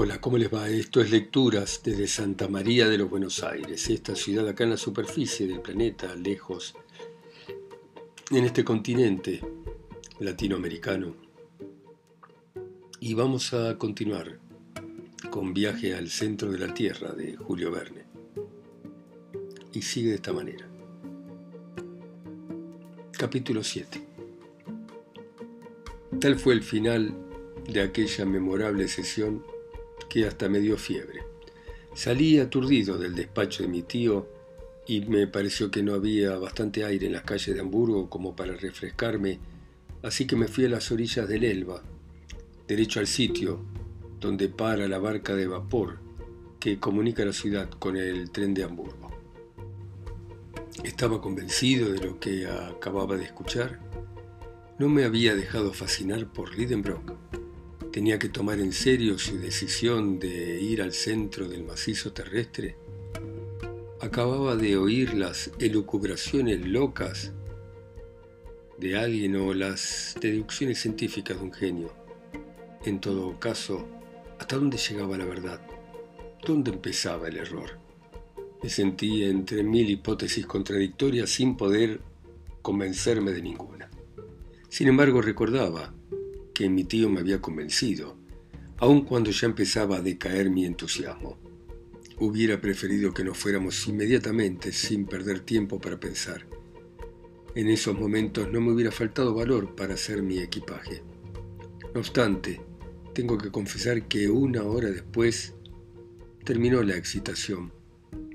Hola, ¿cómo les va? Esto es Lecturas desde Santa María de los Buenos Aires, esta ciudad acá en la superficie del planeta, lejos, en este continente latinoamericano. Y vamos a continuar con Viaje al centro de la Tierra de Julio Verne. Y sigue de esta manera. Capítulo 7. Tal fue el final de aquella memorable sesión que hasta me dio fiebre. Salí aturdido del despacho de mi tío y me pareció que no había bastante aire en las calles de Hamburgo como para refrescarme, así que me fui a las orillas del Elba, derecho al sitio donde para la barca de vapor que comunica la ciudad con el tren de Hamburgo. Estaba convencido de lo que acababa de escuchar. No me había dejado fascinar por Lidenbrock tenía que tomar en serio su decisión de ir al centro del macizo terrestre? Acababa de oír las elucubraciones locas de alguien o las deducciones científicas de un genio. En todo caso, ¿hasta dónde llegaba la verdad? ¿Dónde empezaba el error? Me sentí entre mil hipótesis contradictorias sin poder convencerme de ninguna. Sin embargo, recordaba que mi tío me había convencido, aun cuando ya empezaba a decaer mi entusiasmo. Hubiera preferido que nos fuéramos inmediatamente sin perder tiempo para pensar. En esos momentos no me hubiera faltado valor para hacer mi equipaje. No obstante, tengo que confesar que una hora después terminó la excitación.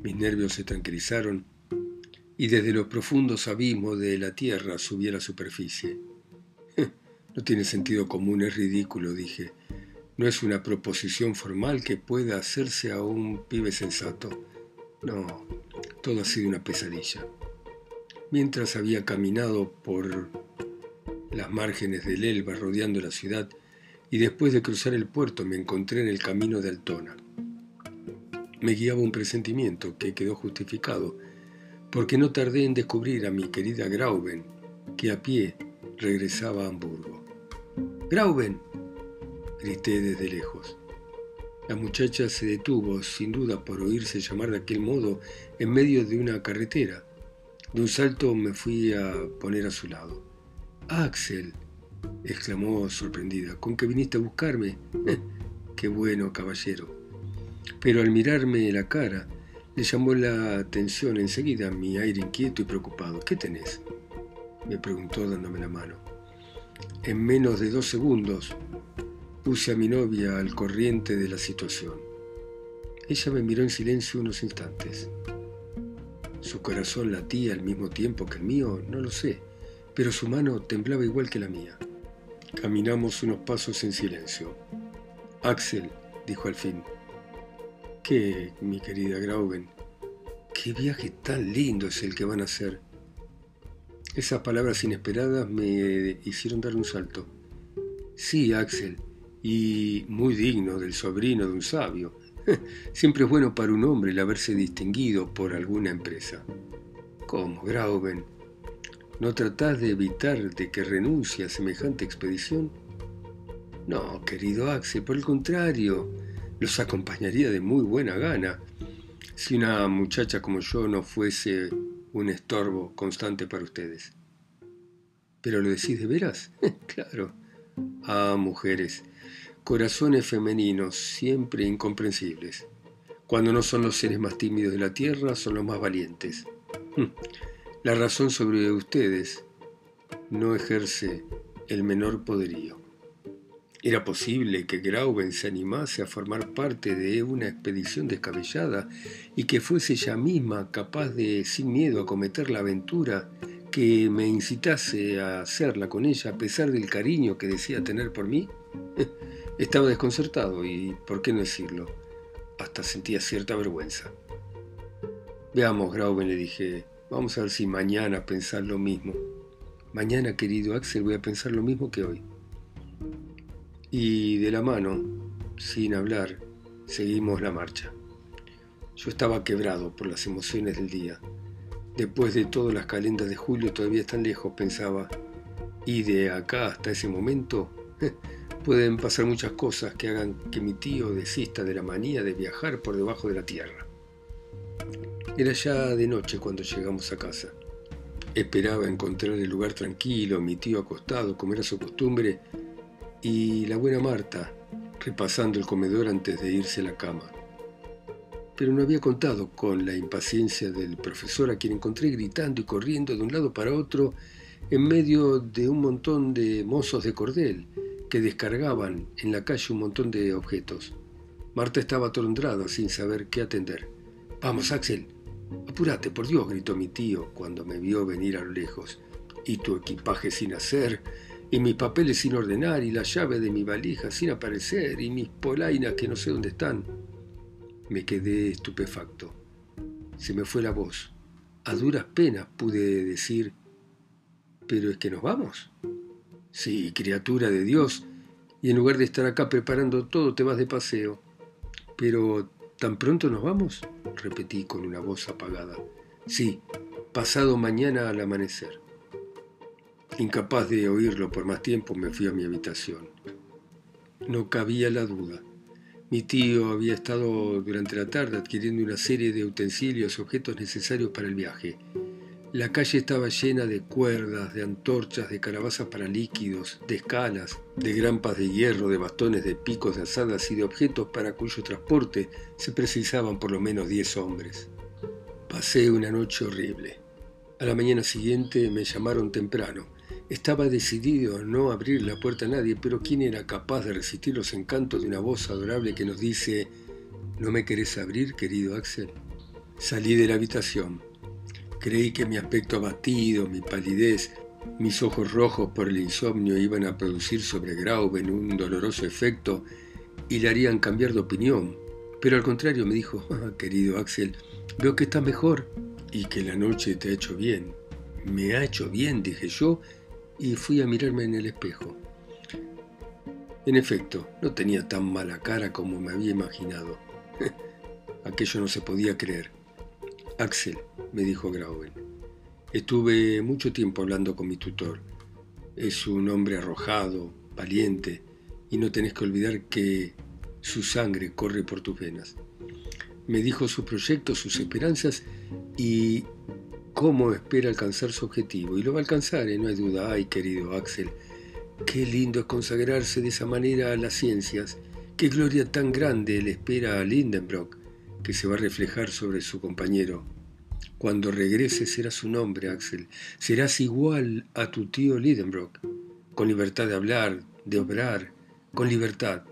Mis nervios se tranquilizaron y desde los profundos abismos de la tierra subí a la superficie. No tiene sentido común, es ridículo, dije. No es una proposición formal que pueda hacerse a un pibe sensato. No, todo ha sido una pesadilla. Mientras había caminado por las márgenes del Elba rodeando la ciudad y después de cruzar el puerto me encontré en el camino de Altona. Me guiaba un presentimiento que quedó justificado, porque no tardé en descubrir a mi querida Grauben, que a pie regresaba a Hamburgo. Grauben, grité desde lejos. La muchacha se detuvo, sin duda por oírse llamar de aquel modo, en medio de una carretera. De un salto me fui a poner a su lado. Axel, exclamó sorprendida, ¿con qué viniste a buscarme? qué bueno, caballero. Pero al mirarme la cara, le llamó la atención enseguida mi aire inquieto y preocupado. ¿Qué tenés? me preguntó dándome la mano. En menos de dos segundos puse a mi novia al corriente de la situación. Ella me miró en silencio unos instantes. Su corazón latía al mismo tiempo que el mío, no lo sé, pero su mano temblaba igual que la mía. Caminamos unos pasos en silencio. Axel, dijo al fin. ¿Qué, mi querida Grauben? ¿Qué viaje tan lindo es el que van a hacer? Esas palabras inesperadas me hicieron dar un salto. Sí, Axel, y muy digno del sobrino de un sabio. Siempre es bueno para un hombre el haberse distinguido por alguna empresa. ¿Cómo, Grauben? ¿No tratás de evitar de que renuncie a semejante expedición? No, querido Axel, por el contrario, los acompañaría de muy buena gana. Si una muchacha como yo no fuese un estorbo constante para ustedes. ¿Pero lo decís de veras? claro. Ah, mujeres, corazones femeninos, siempre incomprensibles. Cuando no son los seres más tímidos de la tierra, son los más valientes. La razón sobre ustedes no ejerce el menor poderío. ¿Era posible que Grauben se animase a formar parte de una expedición descabellada y que fuese ella misma capaz de, sin miedo, a cometer la aventura que me incitase a hacerla con ella a pesar del cariño que decía tener por mí? Estaba desconcertado y, ¿por qué no decirlo? Hasta sentía cierta vergüenza. Veamos, Grauben, le dije, vamos a ver si mañana pensar lo mismo. Mañana, querido Axel, voy a pensar lo mismo que hoy. Y de la mano, sin hablar, seguimos la marcha. Yo estaba quebrado por las emociones del día. Después de todas las calendas de julio todavía están lejos, pensaba. Y de acá hasta ese momento Pueden pasar muchas cosas que hagan que mi tío desista de la manía de viajar por debajo de la tierra. Era ya de noche cuando llegamos a casa. Esperaba encontrar el lugar tranquilo, mi tío acostado, como era su costumbre, y la buena Marta repasando el comedor antes de irse a la cama. Pero no había contado con la impaciencia del profesor a quien encontré gritando y corriendo de un lado para otro en medio de un montón de mozos de cordel que descargaban en la calle un montón de objetos. Marta estaba atolondrada sin saber qué atender. Vamos, Axel, apúrate, por Dios, gritó mi tío cuando me vio venir a lo lejos. Y tu equipaje sin hacer, y mis papeles sin ordenar, y la llave de mi valija sin aparecer, y mis polainas que no sé dónde están. Me quedé estupefacto. Se me fue la voz. A duras penas pude decir, ¿pero es que nos vamos? Sí, criatura de Dios, y en lugar de estar acá preparando todo te vas de paseo. Pero, ¿tan pronto nos vamos? repetí con una voz apagada. Sí, pasado mañana al amanecer. Incapaz de oírlo por más tiempo, me fui a mi habitación. No cabía la duda. Mi tío había estado durante la tarde adquiriendo una serie de utensilios, objetos necesarios para el viaje. La calle estaba llena de cuerdas, de antorchas, de calabazas para líquidos, de escalas, de grampas de hierro, de bastones, de picos de asadas y de objetos para cuyo transporte se precisaban por lo menos diez hombres. Pasé una noche horrible. A la mañana siguiente me llamaron temprano. Estaba decidido a no abrir la puerta a nadie, pero ¿quién era capaz de resistir los encantos de una voz adorable que nos dice, ¿no me querés abrir, querido Axel? Salí de la habitación. Creí que mi aspecto abatido, mi palidez, mis ojos rojos por el insomnio iban a producir sobre Grauben un doloroso efecto y le harían cambiar de opinión. Pero al contrario me dijo, ah, querido Axel, veo que estás mejor y que la noche te ha hecho bien. Me ha hecho bien, dije yo, y fui a mirarme en el espejo. En efecto, no tenía tan mala cara como me había imaginado. Aquello no se podía creer. Axel, me dijo Grauben, estuve mucho tiempo hablando con mi tutor. Es un hombre arrojado, valiente, y no tenés que olvidar que su sangre corre por tus venas. Me dijo sus proyectos, sus esperanzas y cómo espera alcanzar su objetivo. Y lo va a alcanzar, ¿eh? no hay duda. Ay, querido Axel, qué lindo es consagrarse de esa manera a las ciencias. Qué gloria tan grande le espera a Lindenbrock que se va a reflejar sobre su compañero. Cuando regrese serás un hombre, Axel. Serás igual a tu tío Lidenbrock, con libertad de hablar, de obrar, con libertad.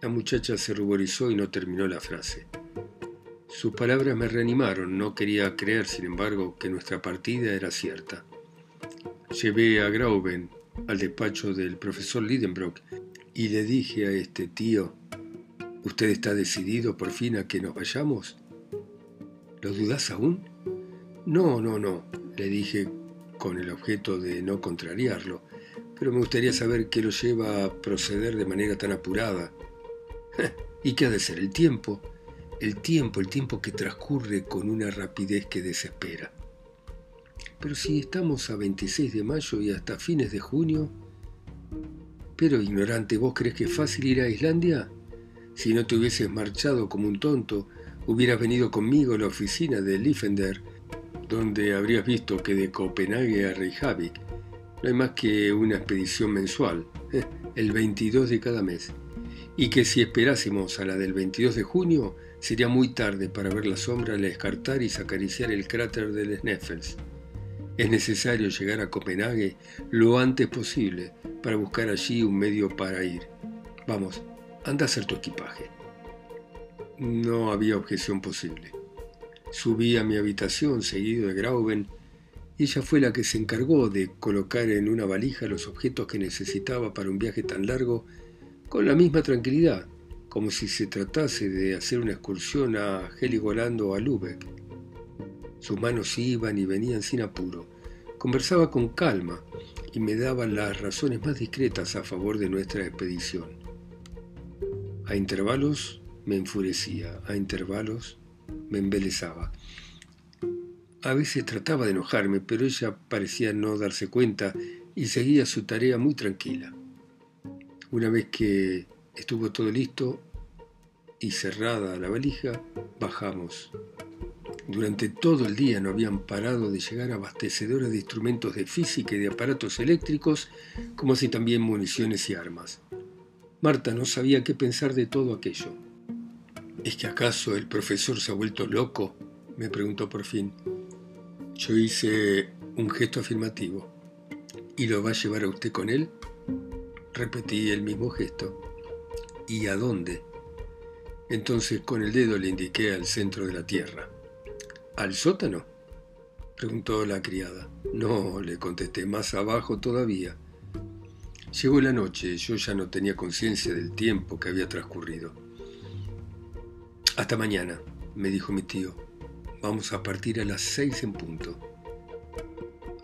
La muchacha se ruborizó y no terminó la frase. Sus palabras me reanimaron. No quería creer, sin embargo, que nuestra partida era cierta. Llevé a Grauben al despacho del profesor Lidenbrock y le dije a este tío ¿Usted está decidido por fin a que nos vayamos? ¿Lo dudas aún? No, no, no, le dije con el objeto de no contrariarlo, pero me gustaría saber qué lo lleva a proceder de manera tan apurada. ¿Y qué ha de ser el tiempo? El tiempo, el tiempo que transcurre con una rapidez que desespera. Pero si estamos a 26 de mayo y hasta fines de junio... Pero ignorante, ¿vos crees que es fácil ir a Islandia? Si no te hubieses marchado como un tonto, hubieras venido conmigo a la oficina de Liefender, donde habrías visto que de Copenhague a Reykjavik no hay más que una expedición mensual, el 22 de cada mes, y que si esperásemos a la del 22 de junio, sería muy tarde para ver la sombra al escartar y acariciar el cráter del Sneffels. Es necesario llegar a Copenhague lo antes posible para buscar allí un medio para ir. Vamos, Anda a hacer tu equipaje. No había objeción posible. Subí a mi habitación seguido de Grauben y ella fue la que se encargó de colocar en una valija los objetos que necesitaba para un viaje tan largo con la misma tranquilidad, como si se tratase de hacer una excursión a Heligoland o a Lübeck. Sus manos iban y venían sin apuro. Conversaba con calma y me daba las razones más discretas a favor de nuestra expedición. A intervalos me enfurecía, a intervalos me embelezaba. A veces trataba de enojarme, pero ella parecía no darse cuenta y seguía su tarea muy tranquila. Una vez que estuvo todo listo y cerrada la valija, bajamos. Durante todo el día no habían parado de llegar abastecedores de instrumentos de física y de aparatos eléctricos, como así también municiones y armas. Marta no sabía qué pensar de todo aquello. ¿Es que acaso el profesor se ha vuelto loco? me preguntó por fin. Yo hice un gesto afirmativo. ¿Y lo va a llevar a usted con él? Repetí el mismo gesto. ¿Y a dónde? Entonces con el dedo le indiqué al centro de la tierra. ¿Al sótano? preguntó la criada. No, le contesté, más abajo todavía. Llegó la noche, yo ya no tenía conciencia del tiempo que había transcurrido. Hasta mañana, me dijo mi tío. Vamos a partir a las seis en punto.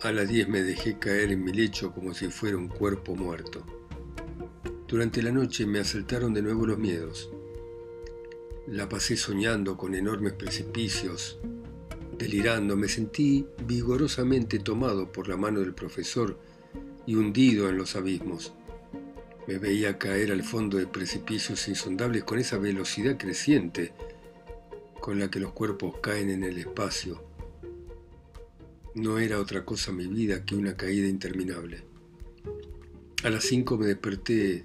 A las diez me dejé caer en mi lecho como si fuera un cuerpo muerto. Durante la noche me asaltaron de nuevo los miedos. La pasé soñando con enormes precipicios, Delirando, me sentí vigorosamente tomado por la mano del profesor y hundido en los abismos. Me veía caer al fondo de precipicios insondables con esa velocidad creciente con la que los cuerpos caen en el espacio. No era otra cosa mi vida que una caída interminable. A las cinco me desperté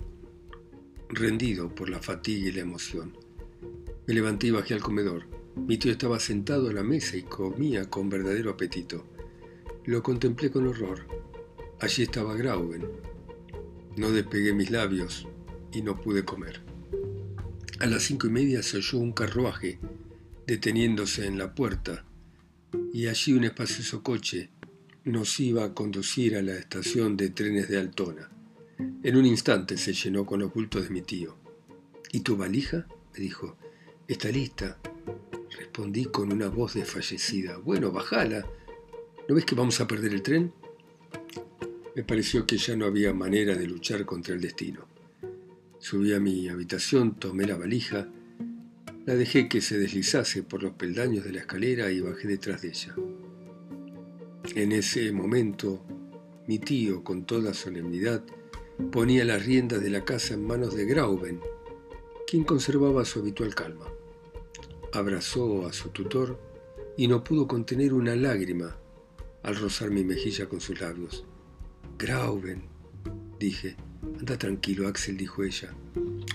rendido por la fatiga y la emoción. Me levanté y bajé al comedor. Mi tío estaba sentado a la mesa y comía con verdadero apetito. Lo contemplé con horror. Allí estaba Grauben. No despegué mis labios y no pude comer. A las cinco y media se oyó un carruaje deteniéndose en la puerta y allí un espacioso coche nos iba a conducir a la estación de trenes de Altona. En un instante se llenó con los bultos de mi tío. ¿Y tu valija? me dijo. Está lista. Respondí con una voz desfallecida. Bueno, bajala. ¿No ves que vamos a perder el tren? Me pareció que ya no había manera de luchar contra el destino. Subí a mi habitación, tomé la valija, la dejé que se deslizase por los peldaños de la escalera y bajé detrás de ella. En ese momento, mi tío, con toda solemnidad, ponía las riendas de la casa en manos de Grauben, quien conservaba su habitual calma abrazó a su tutor y no pudo contener una lágrima al rozar mi mejilla con sus labios. Grauben, dije. Anda tranquilo, Axel, dijo ella.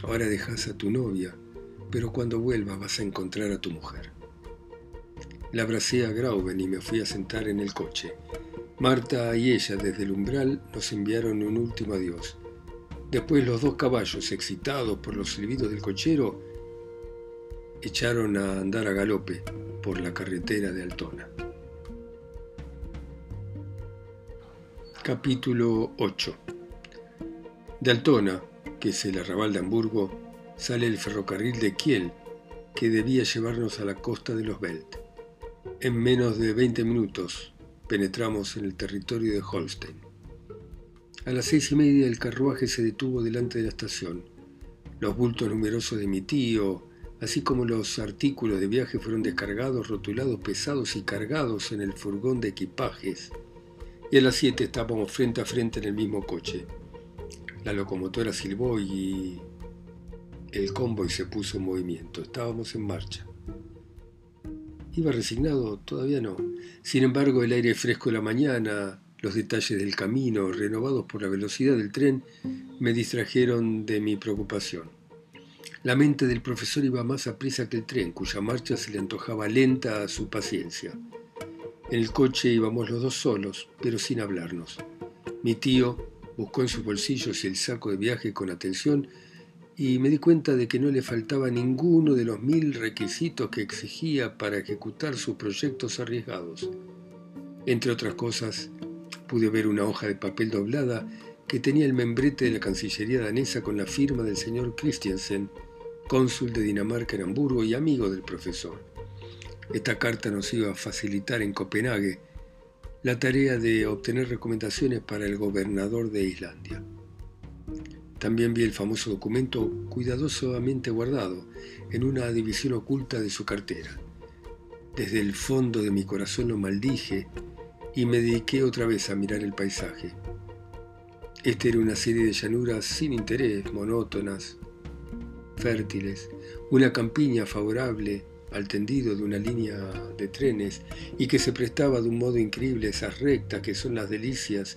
Ahora dejas a tu novia, pero cuando vuelva vas a encontrar a tu mujer. La abracé a Grauben y me fui a sentar en el coche. Marta y ella desde el umbral nos enviaron un último adiós. Después los dos caballos, excitados por los silbidos del cochero, echaron a andar a galope por la carretera de Altona. Capítulo 8 De Altona, que es el arrabal de Hamburgo, sale el ferrocarril de Kiel, que debía llevarnos a la costa de los Belt. En menos de 20 minutos penetramos en el territorio de Holstein. A las seis y media el carruaje se detuvo delante de la estación. Los bultos numerosos de mi tío, así como los artículos de viaje fueron descargados, rotulados, pesados y cargados en el furgón de equipajes. Y a las 7 estábamos frente a frente en el mismo coche. La locomotora silbó y el convoy se puso en movimiento. Estábamos en marcha. ¿Iba resignado? Todavía no. Sin embargo, el aire fresco de la mañana, los detalles del camino, renovados por la velocidad del tren, me distrajeron de mi preocupación. La mente del profesor iba más a prisa que el tren, cuya marcha se le antojaba lenta a su paciencia. En el coche íbamos los dos solos, pero sin hablarnos. Mi tío buscó en sus bolsillos el saco de viaje con atención y me di cuenta de que no le faltaba ninguno de los mil requisitos que exigía para ejecutar sus proyectos arriesgados. Entre otras cosas, pude ver una hoja de papel doblada que tenía el membrete de la Cancillería danesa con la firma del señor Christiansen cónsul de Dinamarca en Hamburgo y amigo del profesor. Esta carta nos iba a facilitar en Copenhague la tarea de obtener recomendaciones para el gobernador de Islandia. También vi el famoso documento cuidadosamente guardado en una división oculta de su cartera. Desde el fondo de mi corazón lo maldije y me dediqué otra vez a mirar el paisaje. Esta era una serie de llanuras sin interés, monótonas, fértiles, una campiña favorable al tendido de una línea de trenes y que se prestaba de un modo increíble a esas rectas que son las delicias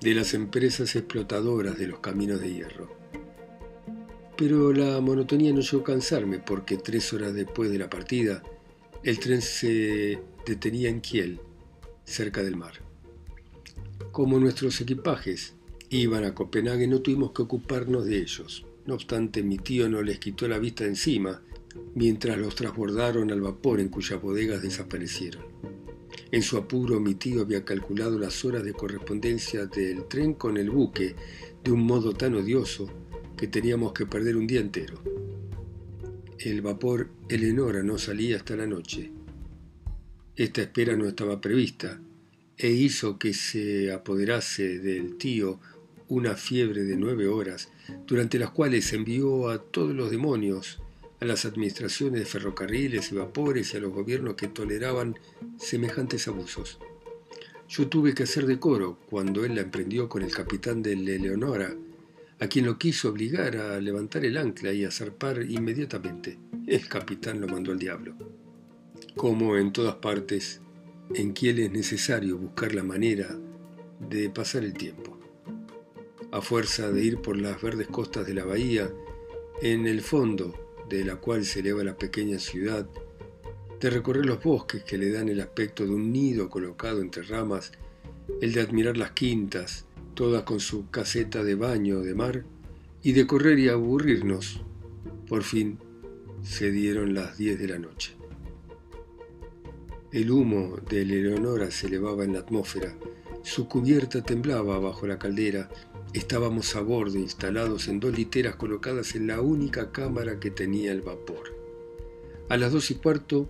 de las empresas explotadoras de los caminos de hierro. Pero la monotonía no llegó a cansarme porque tres horas después de la partida el tren se detenía en Kiel, cerca del mar. Como nuestros equipajes iban a Copenhague no tuvimos que ocuparnos de ellos. No obstante, mi tío no les quitó la vista encima mientras los transbordaron al vapor en cuyas bodegas desaparecieron. En su apuro, mi tío había calculado las horas de correspondencia del tren con el buque de un modo tan odioso que teníamos que perder un día entero. El vapor Eleonora no salía hasta la noche. Esta espera no estaba prevista e hizo que se apoderase del tío una fiebre de nueve horas, durante las cuales envió a todos los demonios a las administraciones de ferrocarriles y vapores y a los gobiernos que toleraban semejantes abusos. Yo tuve que hacer decoro cuando él la emprendió con el capitán de Leonora, a quien lo quiso obligar a levantar el ancla y a zarpar inmediatamente. El capitán lo mandó al diablo. Como en todas partes, en Kiel es necesario buscar la manera de pasar el tiempo. A fuerza de ir por las verdes costas de la bahía, en el fondo de la cual se eleva la pequeña ciudad, de recorrer los bosques que le dan el aspecto de un nido colocado entre ramas, el de admirar las quintas, todas con su caseta de baño de mar, y de correr y aburrirnos. Por fin se dieron las diez de la noche. El humo de Eleonora se elevaba en la atmósfera, su cubierta temblaba bajo la caldera Estábamos a bordo, instalados en dos literas colocadas en la única cámara que tenía el vapor. A las dos y cuarto,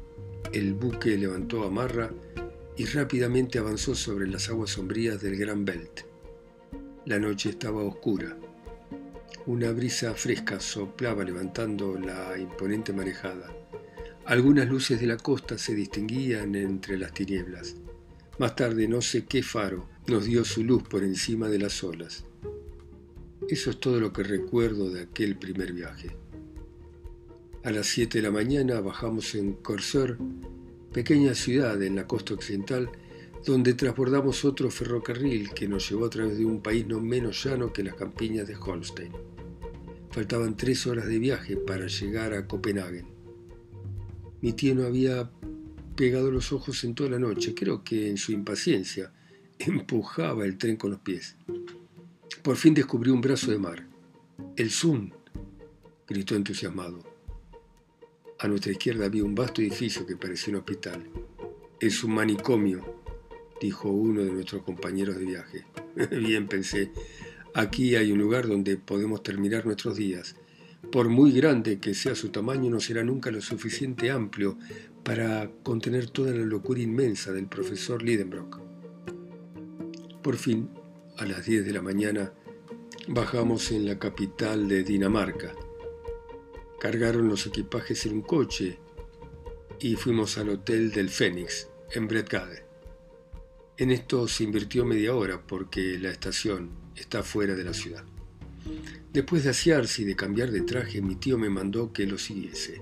el buque levantó amarra y rápidamente avanzó sobre las aguas sombrías del Gran Belt. La noche estaba oscura. Una brisa fresca soplaba levantando la imponente marejada. Algunas luces de la costa se distinguían entre las tinieblas. Más tarde no sé qué faro nos dio su luz por encima de las olas. Eso es todo lo que recuerdo de aquel primer viaje. A las 7 de la mañana bajamos en Corsor, pequeña ciudad en la costa occidental, donde transbordamos otro ferrocarril que nos llevó a través de un país no menos llano que las campiñas de Holstein. Faltaban tres horas de viaje para llegar a Copenhague. Mi tío no había pegado los ojos en toda la noche, creo que en su impaciencia empujaba el tren con los pies. Por fin descubrió un brazo de mar. El Zoom, gritó entusiasmado. A nuestra izquierda había un vasto edificio que parecía un hospital. Es un manicomio, dijo uno de nuestros compañeros de viaje. Bien, pensé, aquí hay un lugar donde podemos terminar nuestros días. Por muy grande que sea su tamaño, no será nunca lo suficiente amplio para contener toda la locura inmensa del profesor Lidenbrock. Por fin a las 10 de la mañana bajamos en la capital de Dinamarca. Cargaron los equipajes en un coche y fuimos al hotel del Fénix, en Bredgade. En esto se invirtió media hora porque la estación está fuera de la ciudad. Después de asearse y de cambiar de traje, mi tío me mandó que lo siguiese.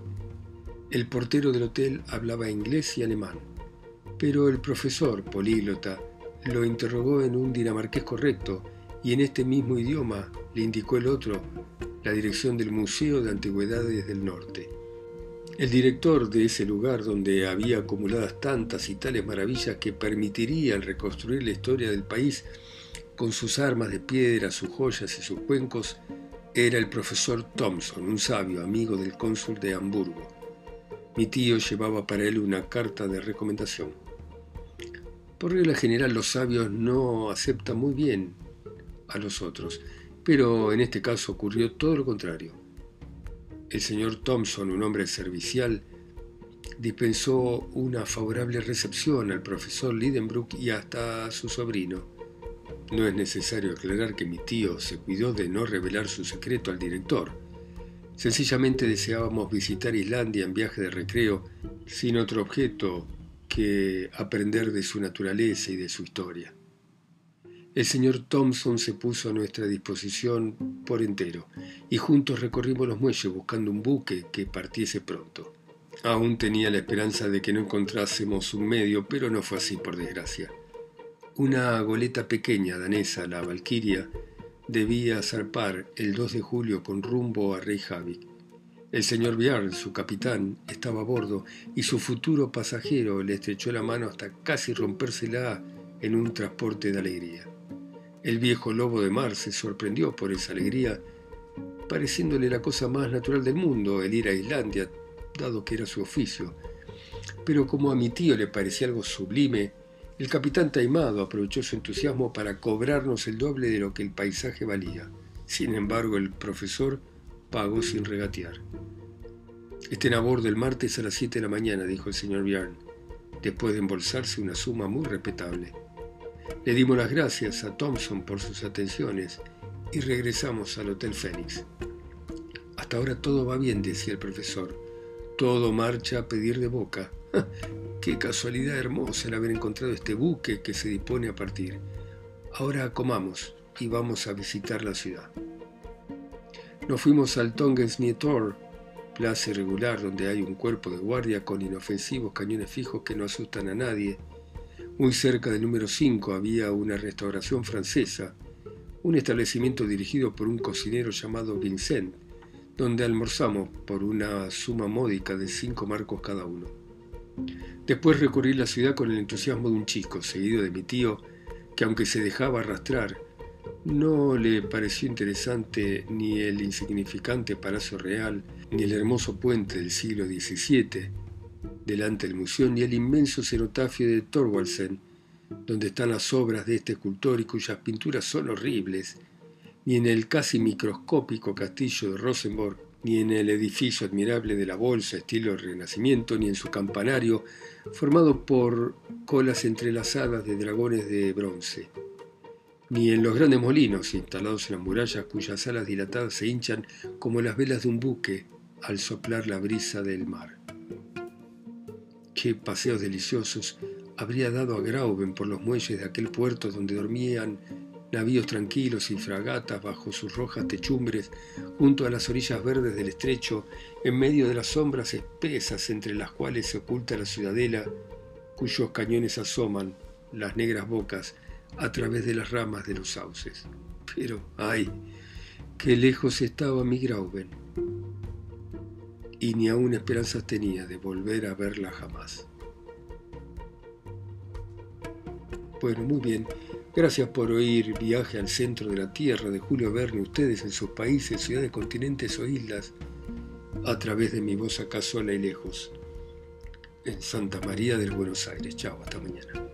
El portero del hotel hablaba inglés y alemán, pero el profesor, políglota, lo interrogó en un dinamarqués correcto y en este mismo idioma le indicó el otro la dirección del Museo de Antigüedades del Norte. El director de ese lugar donde había acumuladas tantas y tales maravillas que permitirían reconstruir la historia del país con sus armas de piedra, sus joyas y sus cuencos, era el profesor Thompson, un sabio amigo del cónsul de Hamburgo. Mi tío llevaba para él una carta de recomendación. Por regla general los sabios no aceptan muy bien a los otros, pero en este caso ocurrió todo lo contrario. El señor Thompson, un hombre servicial, dispensó una favorable recepción al profesor Lidenbrook y hasta a su sobrino. No es necesario aclarar que mi tío se cuidó de no revelar su secreto al director. Sencillamente deseábamos visitar Islandia en viaje de recreo sin otro objeto que aprender de su naturaleza y de su historia. El señor Thompson se puso a nuestra disposición por entero y juntos recorrimos los muelles buscando un buque que partiese pronto. Aún tenía la esperanza de que no encontrásemos un medio, pero no fue así por desgracia. Una goleta pequeña danesa, la Valkyria, debía zarpar el 2 de julio con rumbo a Reykjavik. El señor Bjarl, su capitán, estaba a bordo y su futuro pasajero le estrechó la mano hasta casi rompérsela en un transporte de alegría. El viejo lobo de mar se sorprendió por esa alegría, pareciéndole la cosa más natural del mundo el ir a Islandia, dado que era su oficio. Pero como a mi tío le parecía algo sublime, el capitán taimado aprovechó su entusiasmo para cobrarnos el doble de lo que el paisaje valía. Sin embargo, el profesor pagó sin regatear. Estén a bordo el martes a las 7 de la mañana, dijo el señor Bjarn, después de embolsarse una suma muy respetable. Le dimos las gracias a Thompson por sus atenciones y regresamos al Hotel Fénix. Hasta ahora todo va bien, decía el profesor. Todo marcha a pedir de boca. Qué casualidad hermosa el haber encontrado este buque que se dispone a partir. Ahora comamos y vamos a visitar la ciudad. Nos fuimos al Tongens Nietor, plaza irregular donde hay un cuerpo de guardia con inofensivos cañones fijos que no asustan a nadie muy cerca del número 5 había una restauración francesa, un establecimiento dirigido por un cocinero llamado Vincent, donde almorzamos por una suma módica de cinco marcos cada uno. Después recorrí la ciudad con el entusiasmo de un chico, seguido de mi tío, que aunque se dejaba arrastrar, no le pareció interesante ni el insignificante Palacio Real, ni el hermoso puente del siglo XVII, delante del museo ni el inmenso cenotafio de Thorwaldsen, donde están las obras de este escultor y cuyas pinturas son horribles, ni en el casi microscópico castillo de Rosenborg, ni en el edificio admirable de la Bolsa estilo Renacimiento, ni en su campanario, formado por colas entrelazadas de dragones de bronce, ni en los grandes molinos instalados en las murallas cuyas alas dilatadas se hinchan como las velas de un buque al soplar la brisa del mar. Qué paseos deliciosos habría dado a Grauben por los muelles de aquel puerto donde dormían navíos tranquilos y fragatas bajo sus rojas techumbres, junto a las orillas verdes del estrecho, en medio de las sombras espesas entre las cuales se oculta la ciudadela, cuyos cañones asoman las negras bocas a través de las ramas de los sauces. Pero, ay, qué lejos estaba mi Grauben y ni aún esperanzas tenía de volver a verla jamás. Bueno, muy bien. Gracias por oír Viaje al Centro de la Tierra de Julio Verne, ustedes en sus países, ciudades, continentes o islas, a través de mi voz acá sola y lejos, en Santa María del Buenos Aires. Chao, hasta mañana.